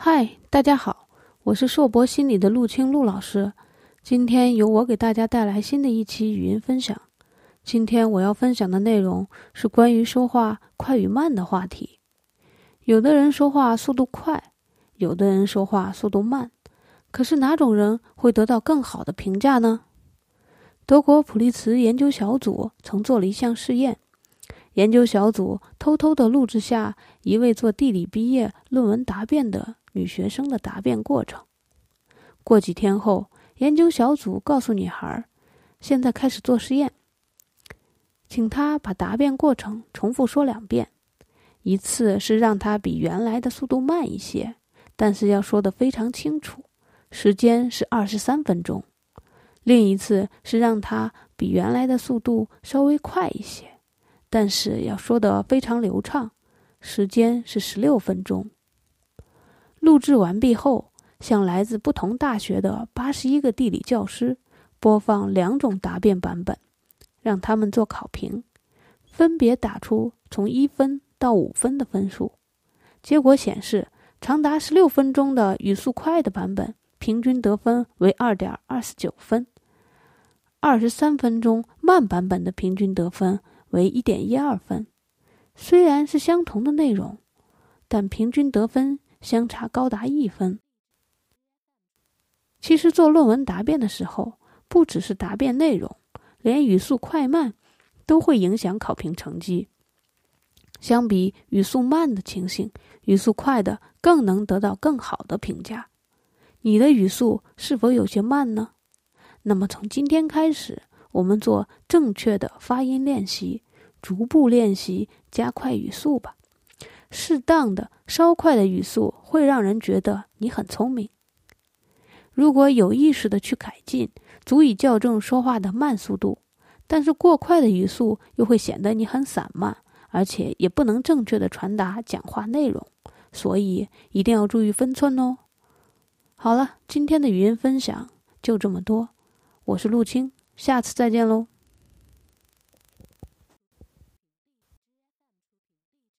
嗨，大家好，我是硕博心理的陆清陆老师。今天由我给大家带来新的一期语音分享。今天我要分享的内容是关于说话快与慢的话题。有的人说话速度快，有的人说话速度慢，可是哪种人会得到更好的评价呢？德国普利茨研究小组曾做了一项试验，研究小组偷偷地录制下一位做地理毕业论文答辩的。女学生的答辩过程。过几天后，研究小组告诉女孩：“现在开始做实验，请她把答辩过程重复说两遍。一次是让她比原来的速度慢一些，但是要说的非常清楚，时间是二十三分钟；另一次是让她比原来的速度稍微快一些，但是要说的非常流畅，时间是十六分钟。”录制完毕后，向来自不同大学的八十一个地理教师播放两种答辩版本，让他们做考评，分别打出从一分到五分的分数。结果显示，长达十六分钟的语速快的版本平均得分为二点二四九分，二十三分钟慢版本的平均得分为一点一二分。虽然是相同的内容，但平均得分。相差高达一分。其实做论文答辩的时候，不只是答辩内容，连语速快慢都会影响考评成绩。相比语速慢的情形，语速快的更能得到更好的评价。你的语速是否有些慢呢？那么从今天开始，我们做正确的发音练习，逐步练习加快语速吧。适当的稍快的语速会让人觉得你很聪明。如果有意识的去改进，足以校正说话的慢速度。但是过快的语速又会显得你很散漫，而且也不能正确的传达讲话内容。所以一定要注意分寸哦。好了，今天的语音分享就这么多。我是陆青，下次再见喽。